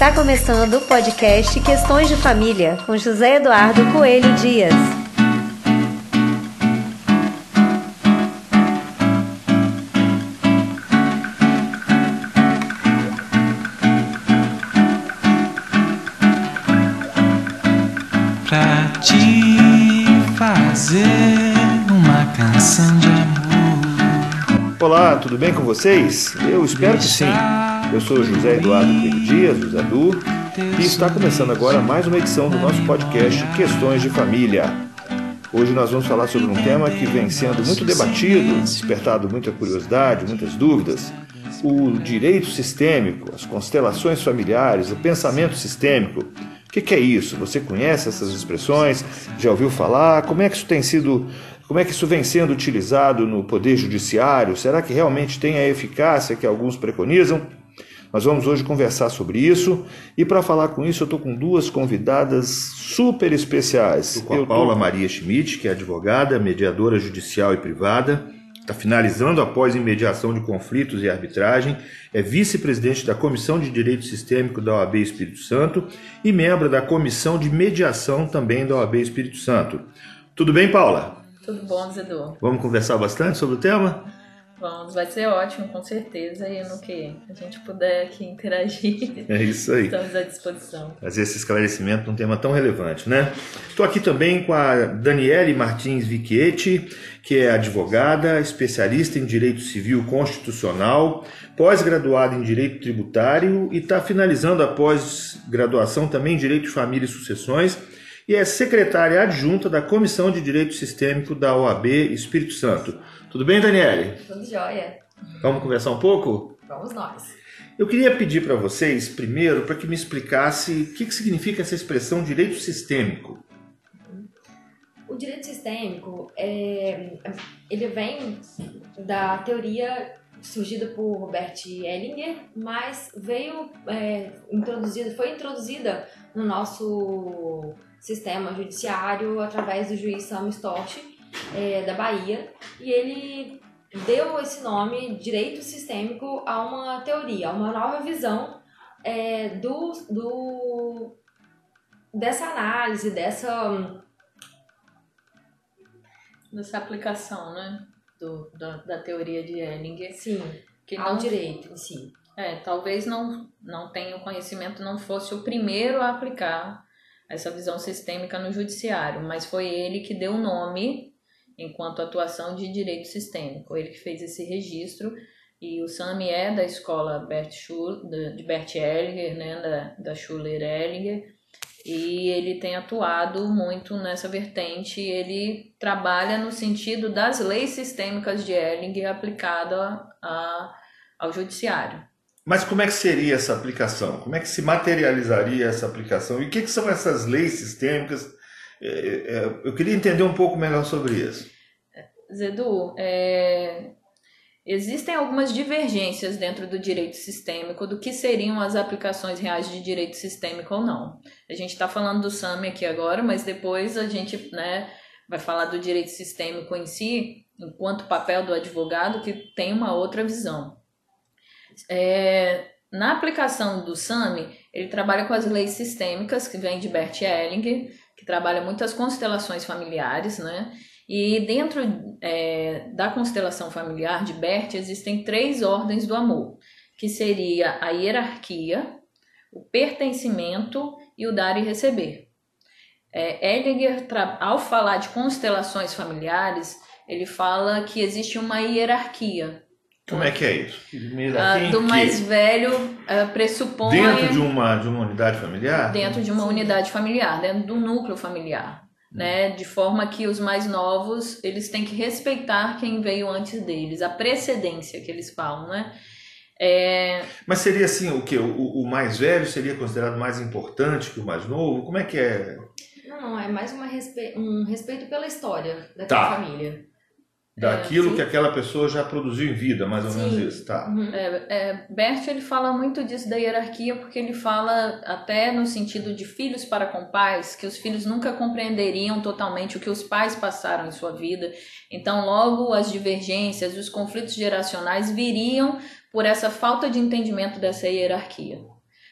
Está começando o podcast Questões de Família com José Eduardo Coelho Dias. Pra te fazer uma canção de amor. Olá, tudo bem com vocês? Eu espero que sim. Eu sou José Eduardo Coelho Dias, o Zé Du, e está começando agora mais uma edição do nosso podcast Questões de Família. Hoje nós vamos falar sobre um tema que vem sendo muito debatido, despertado muita curiosidade, muitas dúvidas. O direito sistêmico, as constelações familiares, o pensamento sistêmico. O que, que é isso? Você conhece essas expressões? Já ouviu falar? Como é que isso tem sido como é que isso vem sendo utilizado no Poder Judiciário? Será que realmente tem a eficácia que alguns preconizam? Nós vamos hoje conversar sobre isso e para falar com isso eu estou com duas convidadas super especiais. Estou com a eu Paula tô... Maria Schmidt, que é advogada, mediadora judicial e privada, está finalizando após em mediação de conflitos e arbitragem, é vice-presidente da Comissão de Direito Sistêmico da OAB Espírito Santo e membro da Comissão de Mediação também da OAB Espírito Santo. Tudo bem, Paula? Tudo bom, Zedu. Vamos conversar bastante sobre o tema? Vamos, vai ser ótimo, com certeza. E no que a gente puder aqui interagir, é isso aí. estamos à disposição. Fazer esse esclarecimento num tema tão relevante, né? Estou aqui também com a Daniele Martins Vicchietti, que é advogada, especialista em Direito Civil Constitucional, pós-graduada em Direito Tributário e está finalizando a pós-graduação também em Direito de Família e Sucessões e é secretária adjunta da Comissão de Direito Sistêmico da OAB Espírito Santo. Tudo bem, Daniele? Tudo jóia. Vamos conversar um pouco? Vamos nós. Eu queria pedir para vocês, primeiro, para que me explicasse o que, que significa essa expressão direito sistêmico. O direito sistêmico, é, ele vem da teoria surgida por Robert Ellinger, mas veio é, introduzida, foi introduzida no nosso sistema judiciário através do juiz Sam Storch, é, da Bahia e ele deu esse nome direito sistêmico a uma teoria, a uma nova visão é, do, do dessa análise, dessa dessa aplicação, né, do, da, da teoria de Ellinger. Sim, que ao não, direito em si. É, talvez não, não tenha o conhecimento, não fosse o primeiro a aplicar essa visão sistêmica no judiciário, mas foi ele que deu o nome enquanto atuação de direito sistêmico. Ele que fez esse registro e o Sami é da escola Bert Schuller, de Bert Hellinger, né, da, da Schuller Hellinger, e ele tem atuado muito nessa vertente. Ele trabalha no sentido das leis sistêmicas de Hellinger aplicada a, ao judiciário. Mas como é que seria essa aplicação? Como é que se materializaria essa aplicação? E o que, que são essas leis sistêmicas? É, é, eu queria entender um pouco melhor sobre isso. Zedu, é, existem algumas divergências dentro do direito sistêmico do que seriam as aplicações reais de direito sistêmico ou não. A gente está falando do SAMI aqui agora, mas depois a gente né, vai falar do direito sistêmico em si, enquanto papel do advogado, que tem uma outra visão. É, na aplicação do SAMI, ele trabalha com as leis sistêmicas, que vem de Bert Hellinger, que trabalha muitas constelações familiares, né? E dentro é, da constelação familiar de Bert existem três ordens do amor, que seria a hierarquia, o pertencimento e o dar e receber. É, Ellinger, ao falar de constelações familiares, ele fala que existe uma hierarquia como é que é isso? Uh, do mais velho uh, pressupõe. Dentro de uma, de uma unidade familiar? Dentro de uma unidade familiar, dentro do núcleo familiar. Né? De forma que os mais novos eles têm que respeitar quem veio antes deles, a precedência que eles falam, né? É... Mas seria assim, o que? O, o mais velho seria considerado mais importante que o mais novo? Como é que é? Não, não, é mais uma respe... um respeito pela história daquela tá. família daquilo é, que aquela pessoa já produziu em vida, mais ou sim. menos isso, tá? Uhum. É, é, Bert ele fala muito disso da hierarquia porque ele fala até no sentido de filhos para com pais, que os filhos nunca compreenderiam totalmente o que os pais passaram em sua vida. Então, logo as divergências, os conflitos geracionais viriam por essa falta de entendimento dessa hierarquia.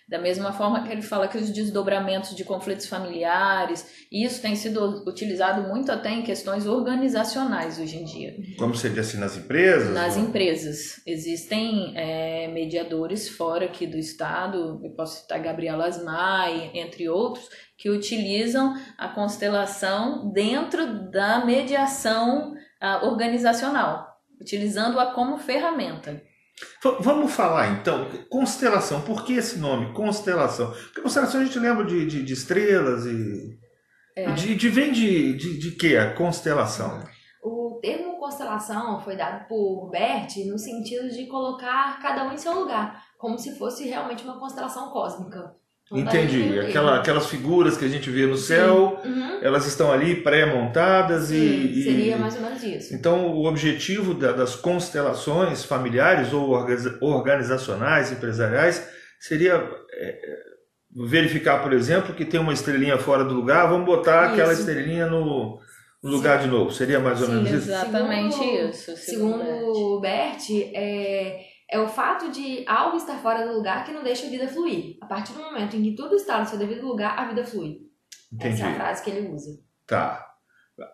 Da mesma forma que ele fala que os desdobramentos de conflitos familiares, isso tem sido utilizado muito até em questões organizacionais hoje em dia. Como seria assim nas empresas? Nas ou- empresas. Existem é, mediadores fora aqui do estado, eu posso citar Gabriela Asmai, entre outros, que utilizam a constelação dentro da mediação ah, organizacional, utilizando-a como ferramenta. Vamos falar então, constelação. Por que esse nome, constelação? Porque constelação a gente lembra de, de, de estrelas e. É. De, de- vem de, de, de quê? A constelação. O termo constelação foi dado por Bert no sentido de colocar cada um em seu lugar, como se fosse realmente uma constelação cósmica. Entendi. o. Aquela, aquelas figuras que a gente vê no céu, Uhum. elas estão ali pré-montadas e, Sim, e- seria mais ou menos isso. Então, o objetivo da- das constelações familiares ou orga- organizacionais, empresariais, seria é, verificar, por exemplo, que tem uma estrelinha fora do lugar, vamos botar aquela Isso. estrelinha no, no lugar de novo. Seria mais ou Sim, menos isso? Exatamente Segundo- isso. Segundo Bert, é, é o fato de algo estar fora do lugar que não deixa a vida fluir. A partir do momento em que tudo está no seu devido lugar, a vida flui. Entendi. Essa é a frase que ele usa. Tá.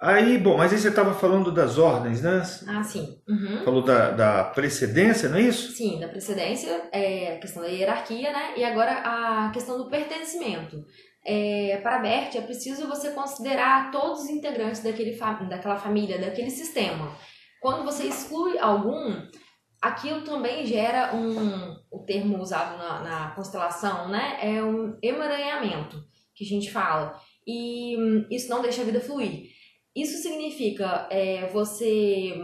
Aí, bom, mas aí você estava falando das ordens, né? Ah, sim. Uhum. Falou da, da precedência, não é isso? Sim, da precedência, é a questão da hierarquia, né? E agora a questão do pertencimento. É, para Bert, é preciso você considerar todos os integrantes daquele fa- daquela família, daquele sistema. Quando você exclui algum, aquilo também gera um. O termo usado na, na constelação, né? É um emaranhamento, que a gente fala. E hum, isso não deixa a vida fluir. Isso significa é, você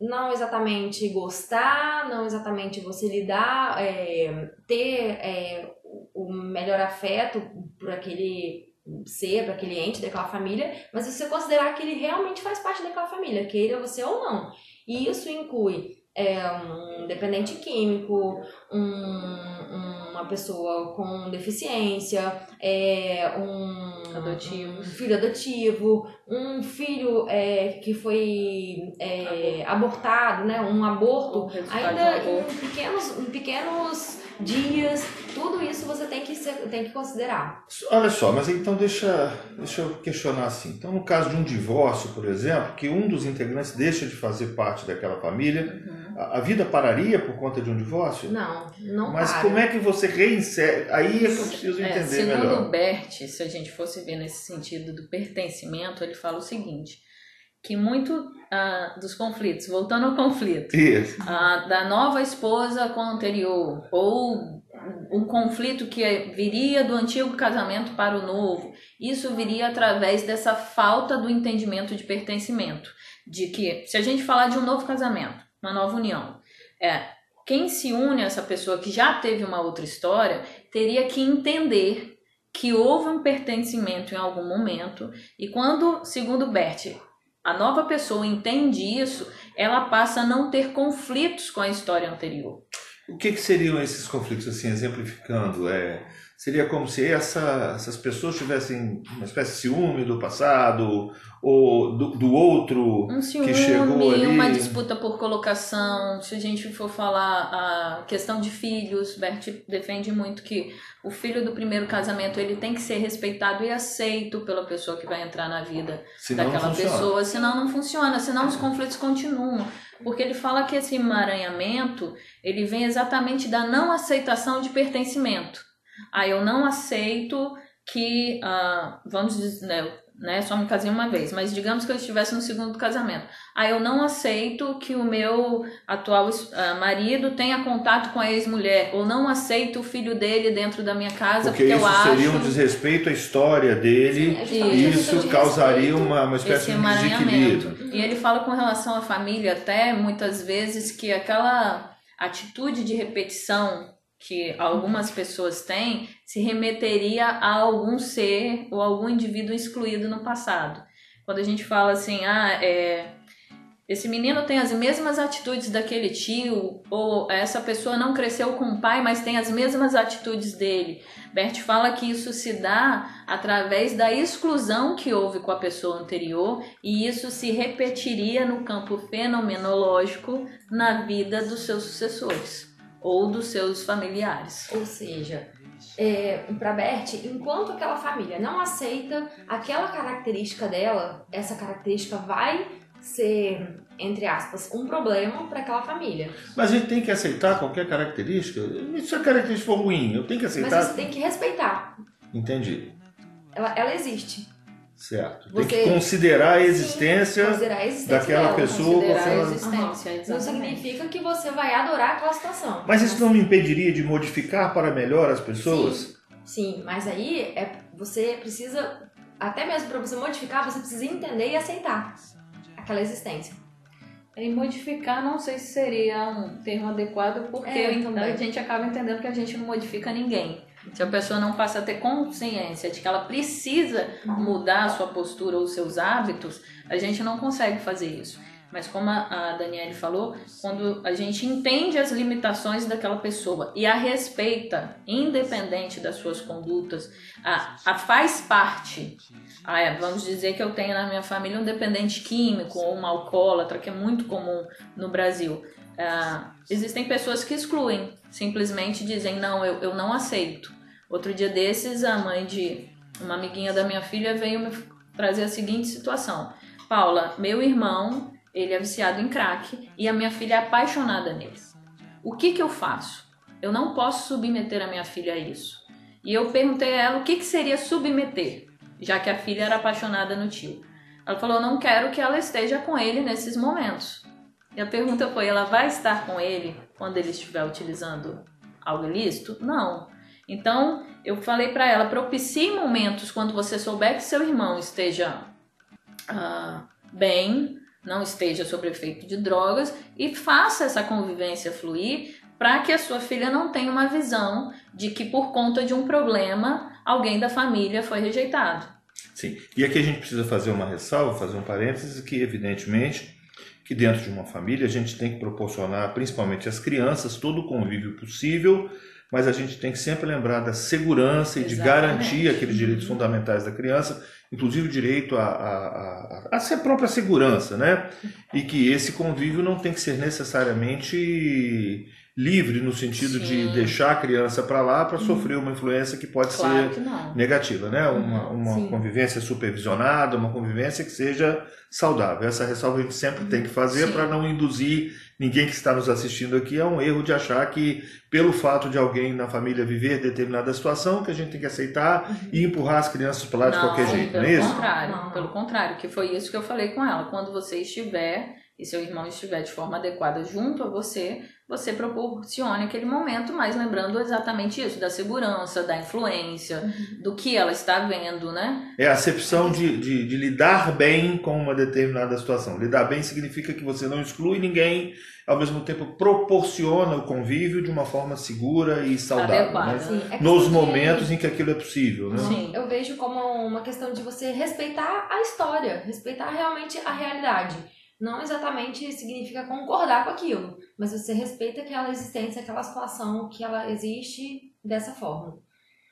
não exatamente gostar, não exatamente você lidar, é, ter é, o melhor afeto por aquele ser, para aquele ente daquela família, mas você considerar que ele realmente faz parte daquela família, queira você ou não. E isso inclui é, um dependente químico, um- uma pessoa com deficiência, é, um, Adotivo. um filho adotivo, um filho é, que foi é, abortado, né, um aborto, resultado ainda aborto. em pequenos, em pequenos dias, isso você tem que, ser, tem que considerar. Olha só, mas então deixa, deixa eu questionar assim. Então, no caso de um divórcio, por exemplo, que um dos integrantes deixa de fazer parte daquela família, Uhum. a, a vida pararia por conta de um divórcio? Não, não Mas para. como é que você reinsere? Aí é que eu preciso É, entender segundo melhor. Bert, se a gente fosse ver nesse sentido do pertencimento, ele fala o seguinte, que muito ah, dos conflitos, voltando ao conflito, ah, da nova esposa com a anterior, ou um conflito que viria do antigo casamento para o novo, isso viria através dessa falta do entendimento de pertencimento. De que, se a gente falar de um novo casamento, uma nova união, é, quem se une a essa pessoa que já teve uma outra história teria que entender que houve um pertencimento em algum momento e quando, segundo Bert, a nova pessoa entende isso, ela passa a não ter conflitos com a história anterior. O que, que seriam esses conflitos, assim, exemplificando? É, seria como se essa- essas pessoas tivessem uma espécie de ciúme do passado, ou do, do outro Um ciúme, que chegou ali. uma disputa por colocação. Se a gente for falar a questão de filhos, Bert defende muito que o filho do primeiro casamento ele tem que ser respeitado e aceito pela pessoa que vai entrar na vida senão não daquela pessoa, senão não funciona, senão os conflitos continuam. Porque ele fala que esse emaranhamento, ele vem exatamente da não aceitação de pertencimento. Ah, eu não aceito que, ah, vamos dizer, né, né, só me casei uma vez, mas digamos que eu estivesse no segundo casamento. Ah, eu não aceito que o meu atual ah, marido tenha contato com a ex-mulher, ou não aceito o filho dele dentro da minha casa Porque porque, isso eu acho... seria um desrespeito à história dele, Sim, e isso de causaria uma, uma espécie de emaranhamento. desequilíbrio. E ele fala com relação à família até muitas vezes que aquela atitude de repetição que algumas pessoas têm se remeteria a algum ser ou algum indivíduo excluído no passado. Quando a gente fala assim, ah, é, esse menino tem as mesmas atitudes daquele tio, ou essa pessoa não cresceu com o pai, mas tem as mesmas atitudes dele. Bert fala que isso se dá através da exclusão que houve com a pessoa anterior, e isso se repetiria no campo fenomenológico na vida dos seus sucessores ou dos seus familiares. Ou seja, é, para Bert, enquanto aquela família não aceita aquela característica dela, essa característica vai ser, entre aspas, um problema para aquela família. Mas a gente tem que aceitar qualquer característica. E se a característica for ruim, eu tenho que aceitar. Mas você tem que respeitar. Entendi. Ela, ela existe. Certo. Você- Tem que considerar a existência Sim, considerar a existência daquela dela. pessoa. Considerar existência, Não exatamente. significa que você vai adorar aquela situação. Mas isso não me impediria de modificar para melhor as pessoas? Sim, mas aí é, você precisa, até mesmo para você modificar, você precisa entender e aceitar aquela existência. E modificar não sei se seria um termo adequado, porque É, a gente acaba entendendo que a gente não modifica ninguém. Se a pessoa não passa a ter consciência de que ela precisa mudar a sua postura ou seus hábitos, a gente não consegue fazer isso. Mas como a, a Daniele falou, quando a gente entende as limitações daquela pessoa e a respeita, independente das suas condutas, a, a faz parte. Ah, é, vamos dizer que eu tenho na minha família um dependente químico ou um alcoólatra, que é muito comum no Brasil. Ah, existem pessoas que excluem, simplesmente dizem, não, eu, eu não aceito. Outro dia desses, a mãe de uma amiguinha da minha filha veio me trazer a seguinte situação. Paula, meu irmão, ele é viciado em crack e a minha filha é apaixonada nele. O que que eu faço? Eu não posso submeter a minha filha a isso. E eu perguntei a ela o que, que seria submeter, já que a filha era apaixonada no tio. Ela falou, não quero que ela esteja com ele nesses momentos. E a pergunta foi, ela vai estar com ele quando ele estiver utilizando algo ilícito? Não. Então, eu falei pra ela, propicie momentos quando você souber que seu irmão esteja ah, bem, não esteja sob efeito de drogas e faça essa convivência fluir para que a sua filha não tenha uma visão de que por conta de um problema alguém da família foi rejeitado. Sim. E aqui a gente precisa fazer uma ressalva, fazer um parênteses, que evidentemente que dentro de uma família a gente tem que proporcionar, principalmente às crianças, todo o convívio possível, mas a gente tem que sempre lembrar da segurança e de Exatamente. garantir aqueles direitos fundamentais da criança, inclusive o direito a, a, a, a sua própria segurança, né? E que esse convívio não tem que ser necessariamente livre no sentido de Sim. Uhum. deixar a criança para lá para sofrer uma influência que pode Claro ser que não. negativa, né? Uma, uma Sim. convivência supervisionada, uma convivência que seja saudável. Essa ressalva a gente sempre tem que fazer Sim. para não induzir ninguém que está nos assistindo aqui a um erro de achar que pelo fato de alguém na família viver determinada situação que a gente tem que aceitar e empurrar as crianças para lá de Não, qualquer jeito, não pelo é isso? contrário, Não. pelo contrário, que foi isso que eu falei com ela. Quando você estiver e seu irmão estiver de forma adequada junto a você, você proporcione aquele momento, mas lembrando exatamente isso, da segurança, da influência, do que ela está vendo, né? É a acepção de, de, de lidar bem com uma determinada situação. Lidar bem significa que você não exclui ninguém, ao mesmo tempo proporciona o convívio de uma forma segura e saudável. Adequada. né? Sim, é Nos momentos em que aquilo é possível. Né? Sim. Eu vejo como uma questão de você respeitar a história, respeitar realmente a realidade. Não exatamente significa concordar com aquilo, mas você respeita aquela existência, aquela situação que ela existe dessa forma.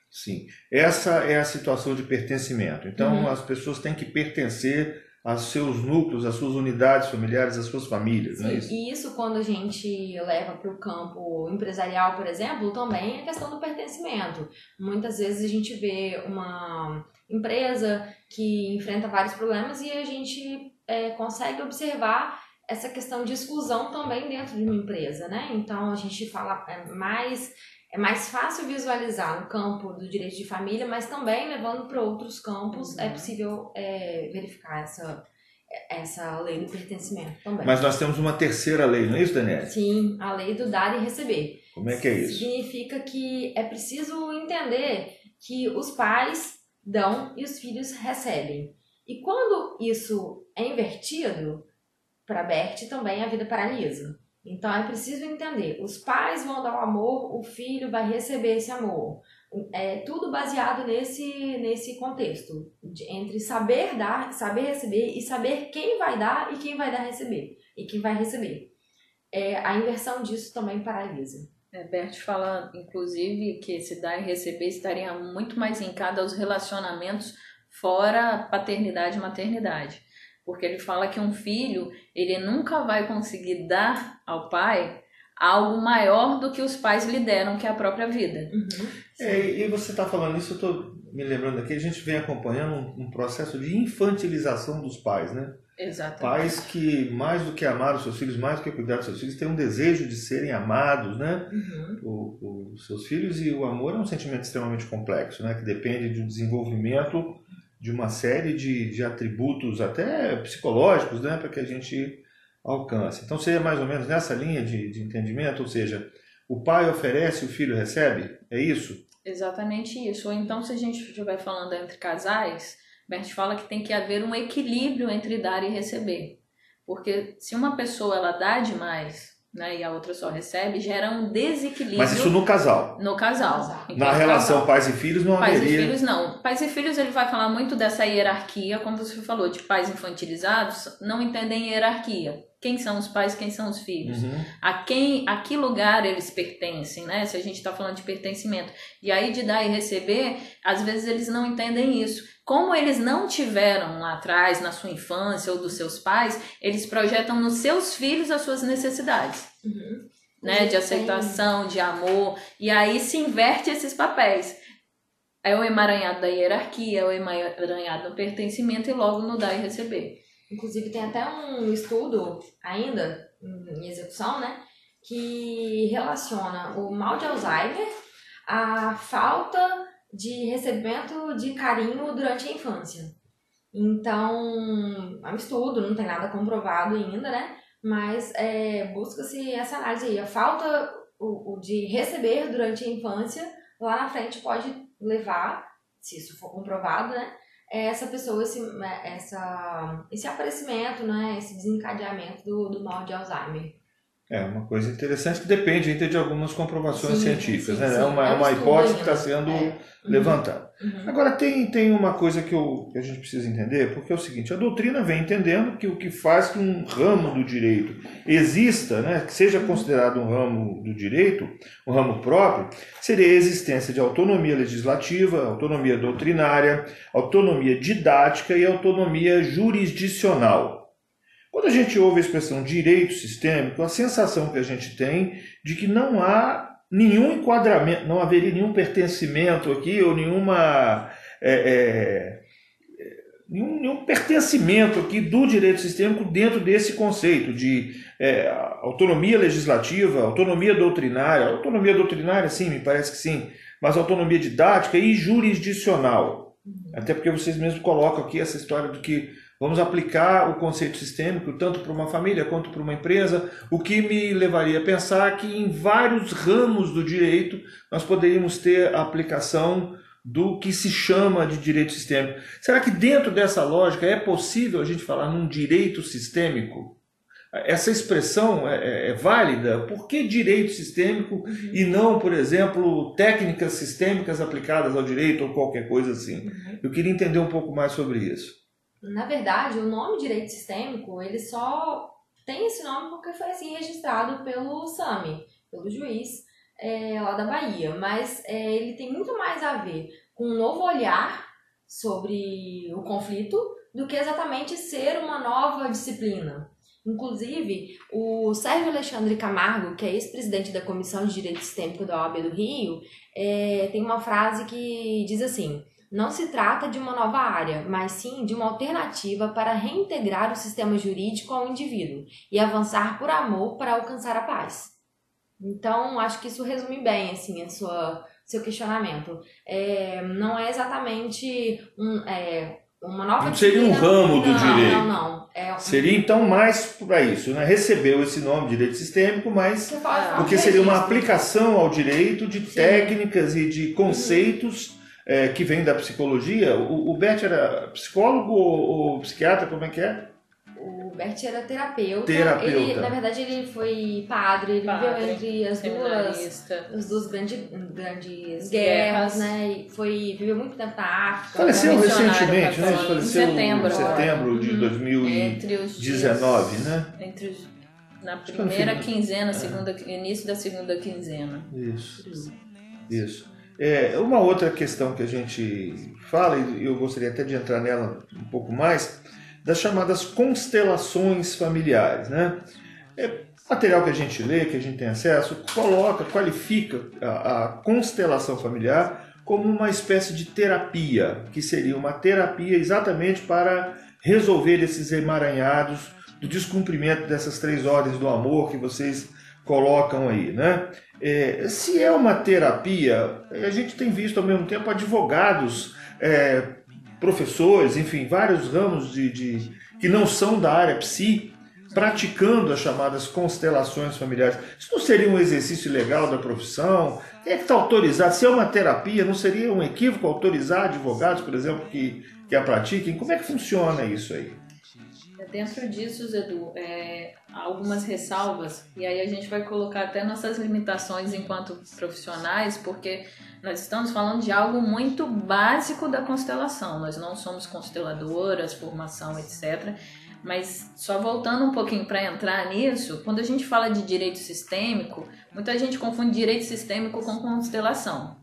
Sim, essa é a situação de pertencimento. Então, Uhum. as pessoas têm que pertencer aos seus núcleos, às suas unidades familiares, às suas famílias, não é Sim, isso? e isso quando a gente leva para o campo empresarial, por exemplo, também é questão do pertencimento. Muitas vezes a gente vê uma empresa que enfrenta vários problemas e a gente é, consegue observar essa questão de exclusão também dentro de uma empresa, né? Então a gente fala é mais é mais fácil visualizar no campo do direito de família, mas também levando para outros campos é possível é, verificar essa essa lei do pertencimento também. Mas nós temos uma terceira lei, não é isso, Daniela? Sim, a lei do dar e receber. Como é que é isso? Significa que é preciso entender que os pais dão e os filhos recebem. E quando isso é invertido, para Bert também a vida paralisa. Então é preciso entender: os pais vão dar o amor, o filho vai receber esse amor. É tudo baseado nesse, nesse contexto de- entre saber dar, saber receber e saber quem vai dar e quem vai dar receber e quem vai receber. É, a inversão disso também paralisa. É, Bert fala, inclusive, que esse dar e receber estaria muito mais linkado aos relacionamentos fora paternidade e maternidade. Porque ele fala que um filho, ele nunca vai conseguir dar ao pai algo maior do que os pais lhe deram, que é a própria vida. Uhum. É, e você está falando isso, eu estou me lembrando aqui, a gente vem acompanhando um, um processo de infantilização dos pais, né? Exatamente. Pais que, mais do que amar os seus filhos, mais do que cuidar dos seus filhos, têm um desejo de serem amados, né? Uhum. O- os seus filhos e o amor é um sentimento extremamente complexo, né? Que depende de um desenvolvimento de uma série de, de atributos até psicológicos, né? Para que a gente alcance. Então seria mais ou menos nessa linha de, de entendimento, ou seja, o pai oferece, o filho recebe, é isso? Exatamente isso. Ou então, se a gente estiver falando entre casais, Bert fala que tem que haver um equilíbrio entre dar e receber. Porque se uma pessoa ela dá demais né, e a outra só recebe, gera um desequilíbrio Mas isso no casal. no casal. Enquanto Na relação casal. pais e filhos não Pais e haveria. filhos não. Pais e filhos ele vai falar muito dessa hierarquia, como você falou, de pais infantilizados não entendem hierarquia. Quem são os pais, quem são os filhos? Uhum. a quem, a que lugar eles pertencem, né? Se a gente está falando de pertencimento. E aí de dar e receber, às vezes eles não entendem isso. Como eles não tiveram lá atrás, na sua infância ou dos seus pais, eles projetam nos seus filhos as suas necessidades, Uhum. né? De aceitação, de amor. E aí se inverte esses papéis. É o emaranhado da hierarquia, é o emaranhado do pertencimento e logo no dar e receber. Inclusive tem até um estudo ainda em execução, né? Que relaciona o mal de Alzheimer à falta de recebimento de carinho durante a infância. Então, é um estudo, não tem nada comprovado ainda, né? Mas é, busca-se essa análise aí. A falta o, o de receber durante a infância, lá na frente pode levar, se isso for comprovado, né? essa pessoa, esse, essa, esse aparecimento, né, esse desencadeamento do, do mal de Alzheimer. É uma coisa interessante que depende ainda de algumas comprovações Sim, científicas, sim, né? sim. É uma, É é um uma hipótese que está sendo É. Uhum. levantada. Uhum. Agora, tem, tem uma coisa que, eu, que a gente precisa entender, porque é o seguinte, a doutrina vem entendendo que o que faz que um ramo do direito exista, né, que seja considerado um ramo do direito, um ramo próprio, seria a existência de autonomia legislativa, autonomia doutrinária, autonomia didática e autonomia jurisdicional. Quando a gente ouve a expressão direito sistêmico, a sensação que a gente tem de que não há nenhum enquadramento, não haveria nenhum pertencimento aqui ou nenhuma é, é, nenhum, nenhum pertencimento aqui do direito sistêmico dentro desse conceito de é, autonomia legislativa, autonomia doutrinária, autonomia doutrinária sim, me parece que sim, mas autonomia didática e jurisdicional. Até porque vocês mesmos colocam aqui essa história de que vamos aplicar o conceito sistêmico tanto para uma família quanto para uma empresa, o que me levaria a pensar que em vários ramos do direito nós poderíamos ter a aplicação do que se chama de direito sistêmico. Será que dentro dessa lógica é possível a gente falar num direito sistêmico? Essa expressão é, é válida? Por que direito sistêmico e não, por exemplo, técnicas sistêmicas aplicadas ao direito ou qualquer coisa assim? Eu queria entender um pouco mais sobre isso. Na verdade, o nome direito sistêmico, ele só tem esse nome porque foi assim registrado pelo SAMI, pelo juiz é, lá da Bahia. Mas é, ele tem muito mais a ver com um novo olhar sobre o conflito do que exatamente ser uma nova disciplina. Inclusive, o Sérgio Alexandre Camargo, que é ex-presidente da Comissão de Direito Sistêmico da OAB do Rio, é, tem uma frase que diz assim: não se trata de uma nova área, mas sim de uma alternativa para reintegrar o sistema jurídico ao indivíduo e avançar por amor para alcançar a paz. Então, acho que isso resume bem assim a sua seu questionamento. É, não é exatamente um, é, uma nova Não seria um ramo do não, direito. Não, não. É Seria então mais para isso, né? Recebeu esse nome direito sistêmico, mas porque seria uma aplicação ao direito de técnicas e de conceitos é, que vêm da psicologia. O, o Bert era psicólogo ou, ou psiquiatra? Como é que é? O Bert era terapeuta. Terapeuta. Ele, na verdade, ele foi padre, ele Padre, viveu entre as duas as duas grandes, grandes Guerras. guerras, né? E foi, viveu muito tempo na África. Faleceu recentemente, né? Faleceu Em setembro em setembro de Uhum. 2019, Entre os dias, né? Entre os, na primeira final- quinzena, segunda, início da segunda quinzena. Isso. Isso. É, uma outra questão que a gente fala, e eu gostaria até de entrar nela um pouco mais, das chamadas constelações familiares. Né? É, material que a gente lê, que a gente tem acesso, coloca, qualifica a, a constelação familiar como uma espécie de terapia, que seria uma terapia exatamente para resolver esses emaranhados do descumprimento dessas três ordens do amor que vocês colocam aí, né? É, se é uma terapia, a gente tem visto ao mesmo tempo advogados, é, professores, enfim, vários ramos de, de, que não são da área psi, praticando as chamadas constelações familiares. Isso não seria um exercício legal da profissão? Quem é que está autorizado? Se é uma terapia, não seria um equívoco autorizar advogados, por exemplo, que, que a pratiquem? Como é que funciona isso aí? Dentro disso, Zedu, é, algumas ressalvas, e aí a gente vai colocar até nossas limitações enquanto profissionais, porque nós estamos falando de algo muito básico da constelação. Nós não somos consteladoras, formação, etc. Mas só voltando um pouquinho para entrar nisso, quando a gente fala de direito sistêmico, muita gente confunde direito sistêmico com constelação.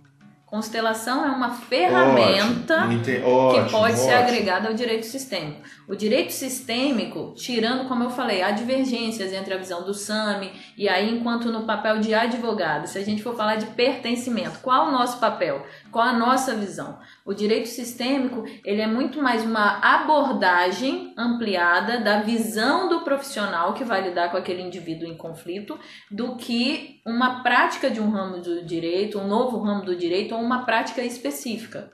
Constelação é uma ferramenta Ótimo, ente- que ótimo, pode ser ótimo. agregada ao direito sistêmico. O direito sistêmico, tirando, como eu falei, há divergências entre a visão do SAMI e aí, enquanto no papel de advogado, se a gente for falar de pertencimento, qual o nosso papel? Qual a nossa visão? O direito sistêmico, ele é muito mais uma abordagem ampliada da visão do profissional que vai lidar com aquele indivíduo em conflito, do que uma prática de um ramo do direito, um novo ramo do direito ou uma prática específica.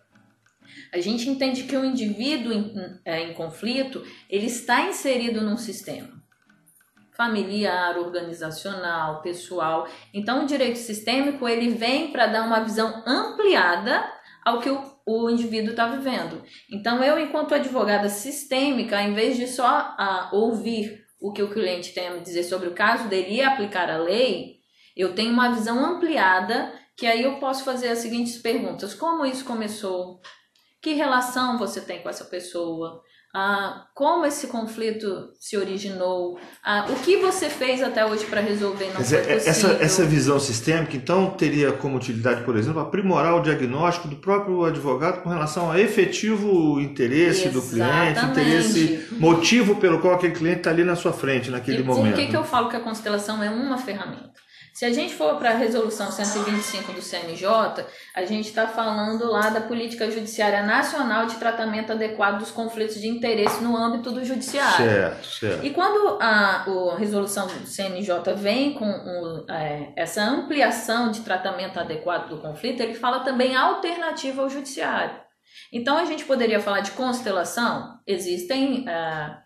A gente entende que o indivíduo em, é, em conflito, ele está inserido num sistema familiar, organizacional, pessoal. Então, o direito sistêmico, ele vem para dar uma visão ampliada ao que o, o indivíduo está vivendo. Então, eu, enquanto advogada sistêmica, em vez de só ah, ouvir o que o cliente tem a me dizer sobre o caso dele e aplicar a lei, eu tenho uma visão ampliada que aí eu posso fazer as seguintes perguntas: como isso começou? Que relação você tem com essa pessoa? Ah, como esse conflito se originou? Ah, o que você fez até hoje para resolver? Não dizer, foi essa, possível? essa visão sistêmica, então, teria como utilidade, por exemplo, aprimorar o diagnóstico do próprio advogado com relação ao efetivo interesse do cliente, Exatamente. interesse, motivo pelo qual aquele cliente está ali na sua frente naquele E por momento. que, que eu falo que a constelação é uma ferramenta? Se a gente for para a resolução 125 do CNJ, a gente está falando lá da política judiciária nacional de tratamento adequado dos conflitos de interesse no âmbito do judiciário. Certo, certo. E quando a, a resolução do CNJ vem com o- é, essa ampliação de tratamento adequado do conflito, ele fala também alternativa ao judiciário. Então a gente poderia falar de constelação. Existem é,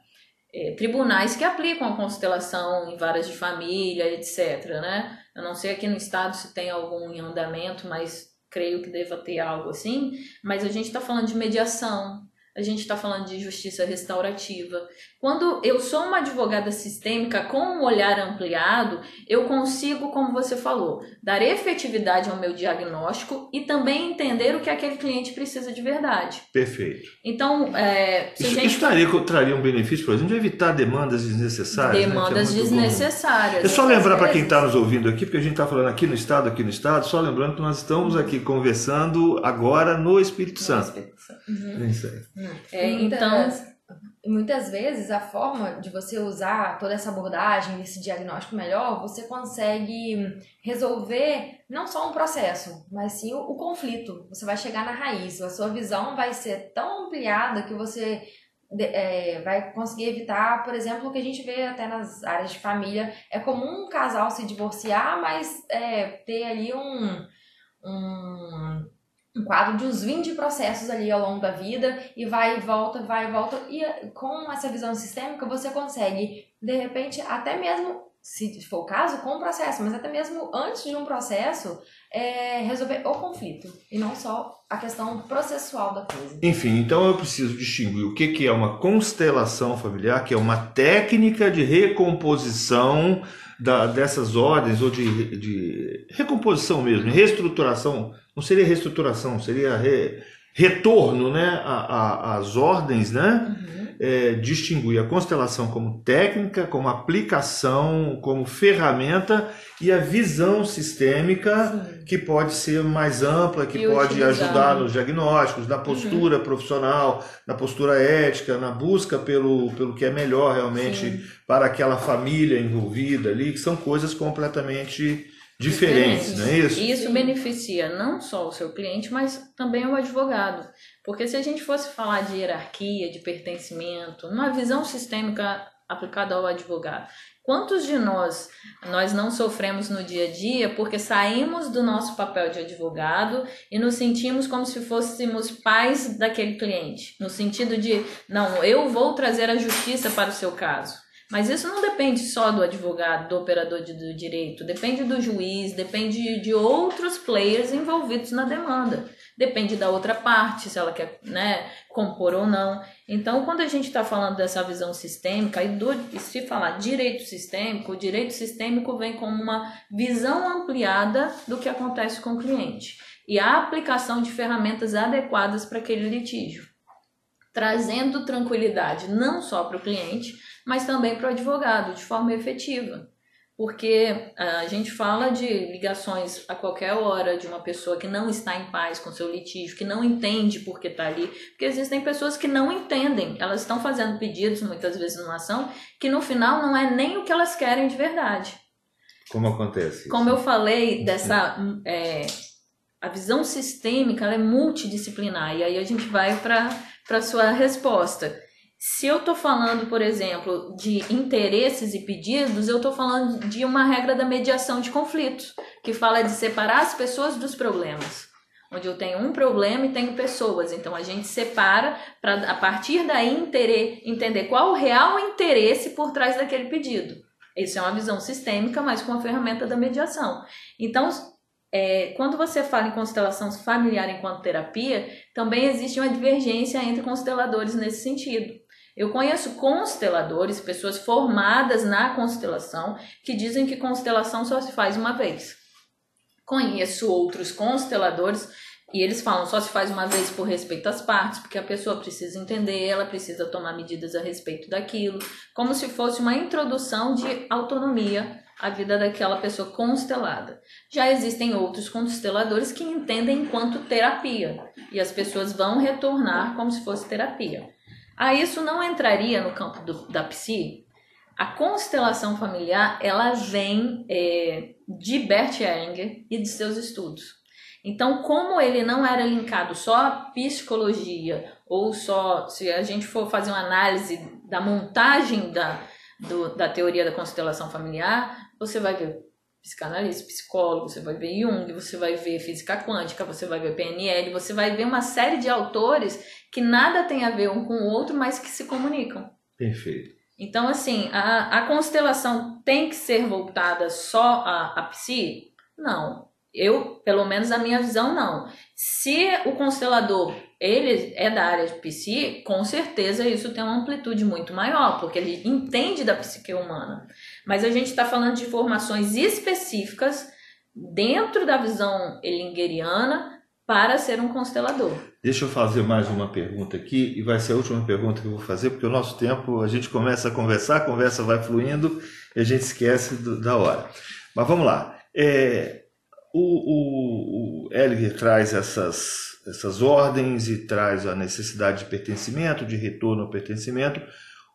é, tribunais que aplicam a constelação em varas de família, etc. Né? Eu não sei aqui no estado se tem algum em andamento, mas creio que deva ter algo assim. Mas a gente está falando de mediação, a gente está falando de justiça restaurativa. Quando eu sou uma advogada sistêmica com um olhar ampliado, eu consigo, como você falou, dar efetividade ao meu diagnóstico e também entender o que aquele cliente precisa de verdade. Perfeito. Então, é, Isso, gente isso traria, traria um benefício, por exemplo, de evitar demandas desnecessárias. né, é demandas muito comum. desnecessárias. É só lembrar para quem está nos ouvindo aqui, porque a gente está falando aqui no estado, aqui no estado, só lembrando que nós estamos aqui conversando agora no Espírito Santo. Vezes- É isso aí. É, Muitas- então, Muitas vezes a forma de você usar toda essa abordagem, esse diagnóstico melhor, você consegue resolver não só um processo, mas sim o, o conflito. Você vai chegar na raiz, a sua visão vai ser tão ampliada que você é, vai conseguir evitar, por exemplo, o que a gente vê até nas áreas de família. É comum um casal se divorciar, mas é, ter ali um, um, um quadro de uns 20 processos ali ao longo da vida e vai e volta, vai e volta. E eh, com essa visão sistêmica você consegue, de repente, até mesmo, se for o caso, com o processo, mas até mesmo antes de um processo, é, resolver o conflito e não só a questão processual da coisa. Enfim, então eu preciso distinguir o que, que é uma constelação familiar, que é uma técnica de recomposição da- dessas ordens, ou de, de recomposição mesmo, reestruturação. Não seria reestruturação, seria re- retorno né, às ordens, né? Uhum. É, distinguir a constelação como técnica, como aplicação, como ferramenta e a visão sistêmica Sim. que pode ser mais ampla, que E pode utilizar. ajudar nos diagnósticos, na postura profissional, na postura ética, na busca pelo, pelo que é melhor realmente para aquela família envolvida ali, que são coisas completamente diferentes, não é isso? E isso beneficia não só o seu cliente, mas também o advogado. Porque se a gente fosse falar de hierarquia, de pertencimento, numa visão sistêmica aplicada ao advogado, quantos de nós nós não sofremos no dia a dia porque saímos do nosso papel de advogado e nos sentimos como se fôssemos pais daquele cliente, no sentido de, não, eu vou trazer a justiça para o seu caso. Mas isso não depende só do advogado, do operador de, do direito, depende do juiz, depende de outros players envolvidos na demanda. Depende da outra parte, se ela quer né, compor ou não. Então, quando a gente está falando dessa visão sistêmica, e, do, e se falar direito sistêmico, o direito sistêmico vem como uma visão ampliada do que acontece com o cliente e a aplicação de ferramentas adequadas para aquele litígio, trazendo tranquilidade não só para o cliente, mas também para o advogado, de forma efetiva. Porque ah, a gente fala de ligações a qualquer hora de uma pessoa que não está em paz com seu litígio, que não entende por que está ali. Porque existem pessoas que não entendem, elas estão fazendo pedidos, muitas vezes numa ação, que no final não é nem o que elas querem de verdade. Como acontece? isso? Como eu falei dessa é, a visão sistêmica, ela é multidisciplinar e aí a gente vai para para sua resposta. Se eu estou falando, por exemplo, de interesses e pedidos, eu estou falando de uma regra da mediação de conflitos, que fala de separar as pessoas dos problemas. Onde eu tenho um problema e tenho pessoas. Então a gente separa para, a partir daí, entender, entender qual o real interesse por trás daquele pedido. Isso é uma visão sistêmica, mas com a ferramenta da mediação. Então, é, quando você fala em constelação familiar enquanto terapia, também existe uma divergência entre consteladores nesse sentido. Eu conheço consteladores, pessoas formadas na constelação, que dizem que constelação só se faz uma vez. Conheço outros consteladores e eles falam só se faz uma vez por respeito às partes, porque a pessoa precisa entender, ela precisa tomar medidas a respeito daquilo, como se fosse uma introdução de autonomia à vida daquela pessoa constelada. Já existem outros consteladores que entendem enquanto terapia, e as pessoas vão retornar como se fosse terapia. Ah, isso não entraria no campo do, da psi? A constelação familiar, ela vem é, de Bert Hellinger e de seus estudos. Então, como ele não era linkado só à psicologia, ou só, se a gente for fazer uma análise da montagem da, do, da teoria da constelação familiar, você vai ver psicanalista, psicólogo, você vai ver Jung, você vai ver física quântica, você vai ver PNL, você vai ver uma série de autores que nada tem a ver um com o outro, mas que se comunicam. Perfeito. Então, assim, a, a constelação tem que ser voltada só a, a psi? Não. Eu, pelo menos a minha visão, não. Se o constelador ele é da área de psi, com certeza isso tem uma amplitude muito maior, porque ele entende da psique humana. Mas a gente está falando de informações específicas dentro da visão elingeriana para ser um constelador. Deixa eu fazer mais uma pergunta aqui, e vai ser a última pergunta que eu vou fazer, porque o nosso tempo, a gente começa a conversar, a conversa vai fluindo e a gente esquece do, da hora. Mas vamos lá. É, o, o, o Elger traz essas, essas ordens e traz a necessidade de pertencimento, de retorno ao pertencimento,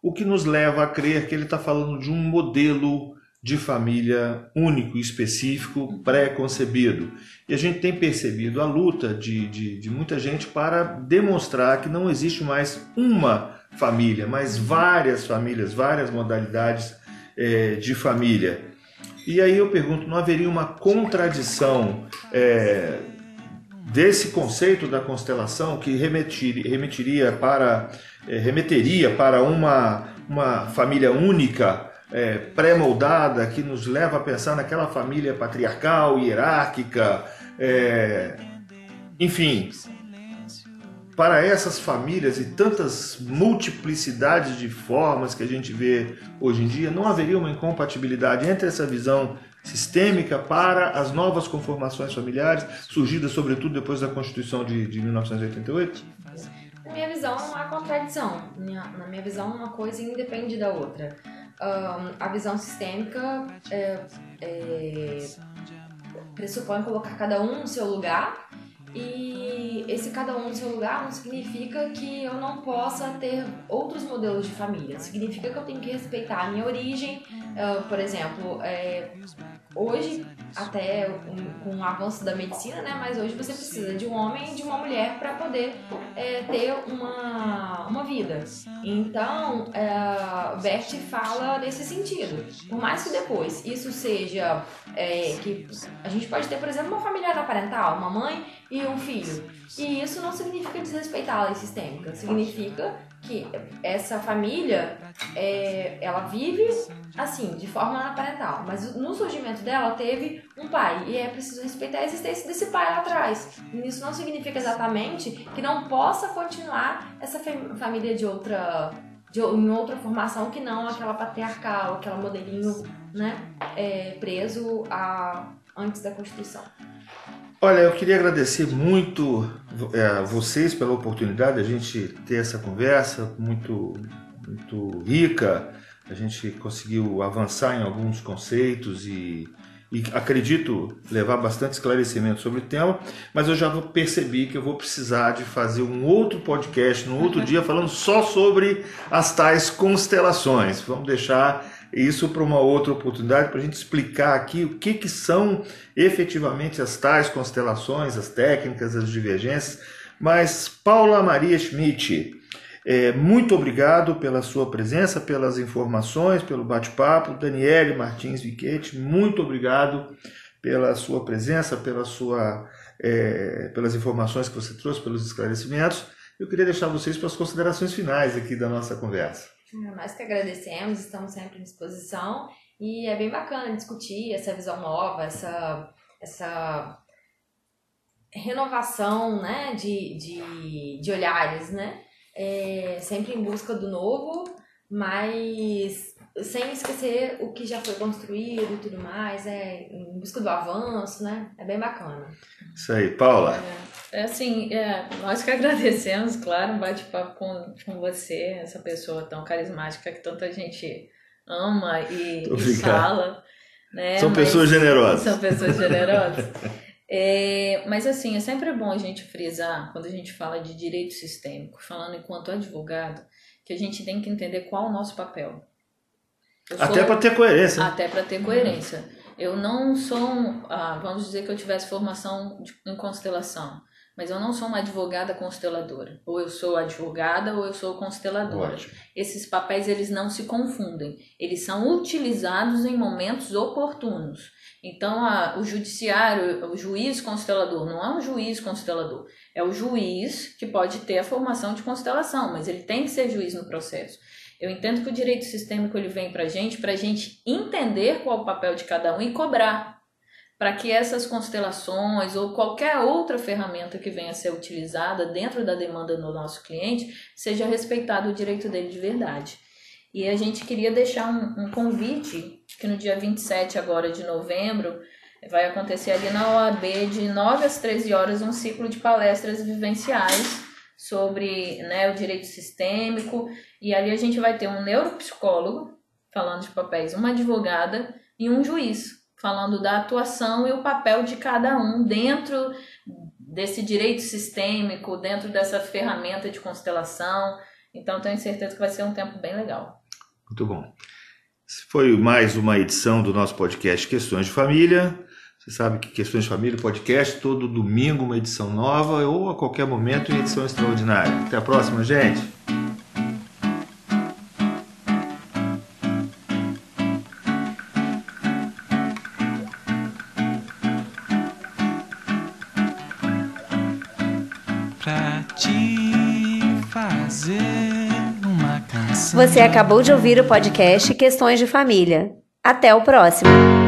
o que nos leva a crer que ele está falando de um modelo de família único, específico, pré-concebido. E a gente tem percebido a luta de, de, de, muita gente para demonstrar que não existe mais uma família, mas várias famílias, várias modalidades é, de família. E aí eu pergunto, não haveria uma contradição é, desse conceito da constelação que remetiria, remetiria para, é, remeteria para uma, uma família única, é, pré-moldada, que nos leva a pensar naquela família patriarcal, hierárquica, é, enfim, para essas famílias e tantas multiplicidades de formas que a gente vê hoje em dia, não haveria uma incompatibilidade entre essa visão sistêmica para as novas conformações familiares, surgidas sobretudo depois da Constituição de, de 1988? Na minha visão, não há contradição. Na minha visão, uma coisa independe da outra. Um, a visão sistêmica é, é, pressupõe colocar cada um no seu lugar e esse cada um no seu lugar não significa que eu não possa ter outros modelos de família. Significa que eu tenho que respeitar a minha origem. Uh, por exemplo, é, hoje, até com, com o avanço da medicina, né? Mas hoje você precisa de um homem e de uma mulher para poder é, ter uma, uma vida. Então, é, Bert fala nesse sentido. Por mais que depois isso seja é, que a gente pode ter, por exemplo, uma família parental, uma mãe e um filho. E isso não significa desrespeitar a lei sistêmica, significa que essa família é, ela vive assim, de forma parental, mas no surgimento dela teve um pai e é preciso respeitar a existência desse pai lá atrás. E isso não significa exatamente que não possa continuar essa família de outra de, em outra formação que não aquela patriarcal, aquela modelinho, né, é, preso a antes da Constituição. Olha, eu queria agradecer muito é, a vocês pela oportunidade de a gente ter essa conversa muito, muito rica. A gente conseguiu avançar em alguns conceitos e, e acredito levar bastante esclarecimento sobre o tema, mas eu já percebi que eu vou precisar de fazer um outro podcast no outro dia falando só sobre as tais constelações. Vamos deixar isso para uma outra oportunidade, para a gente explicar aqui o que, que são efetivamente as tais constelações, as técnicas, as divergências. Mas Paula Maria Schmidt, é, muito obrigado pela sua presença, pelas informações, pelo bate-papo. Daniele Martins Viquete, muito obrigado pela sua presença, pela sua, é, pelas informações que você trouxe, pelos esclarecimentos. Eu queria deixar vocês para as considerações finais aqui da nossa conversa. Nós que agradecemos, estamos sempre à disposição e é bem bacana discutir essa visão nova, essa, essa renovação né, de, de, de olhares, né? É, sempre em busca do novo, mas sem esquecer o que já foi construído e tudo mais, é em busca do avanço, né? É bem bacana. Isso aí, Paula. É, é assim, é, nós que agradecemos, claro, um bate-papo com, com você, essa pessoa tão carismática que tanta gente ama e, e fala. Né? São mas, pessoas generosas. São pessoas generosas. é, mas assim, é sempre bom a gente frisar, quando a gente fala de direito sistêmico, falando enquanto advogado, que a gente tem que entender qual é o nosso papel. Eu até sou... para ter coerência. Até para ter coerência. Eu não sou, ah, vamos dizer que eu tivesse formação de, em constelação, mas eu não sou uma advogada consteladora. Ou eu sou advogada ou eu sou consteladora. Ótimo. Esses papéis eles não se confundem. Eles são utilizados em momentos oportunos. Então, a, o judiciário, o juiz constelador, não é um juiz constelador, é o juiz que pode ter a formação de constelação, mas ele tem que ser juiz no processo. Eu entendo que o direito sistêmico ele vem para a gente, para a gente entender qual o papel de cada um e cobrar, para que essas constelações ou qualquer outra ferramenta que venha a ser utilizada dentro da demanda do nosso cliente seja respeitado o direito dele de verdade. E a gente queria deixar um, um convite que no dia 27 agora de novembro vai acontecer ali na OAB de 9 às 13 horas um ciclo de palestras vivenciais sobre né, o direito sistêmico, e ali a gente vai ter um neuropsicólogo falando de papéis, uma advogada e um juiz falando da atuação e o papel de cada um dentro desse direito sistêmico, dentro dessa ferramenta de constelação. Então, tenho certeza que vai ser um tempo bem legal. Muito bom. Foi mais uma edição do nosso podcast Questões de Família. Você sabe que Questões de Família, podcast, todo domingo uma edição nova ou a qualquer momento em edição extraordinária. Até a próxima, gente! Você acabou de ouvir o podcast Questões de Família. Até o próximo!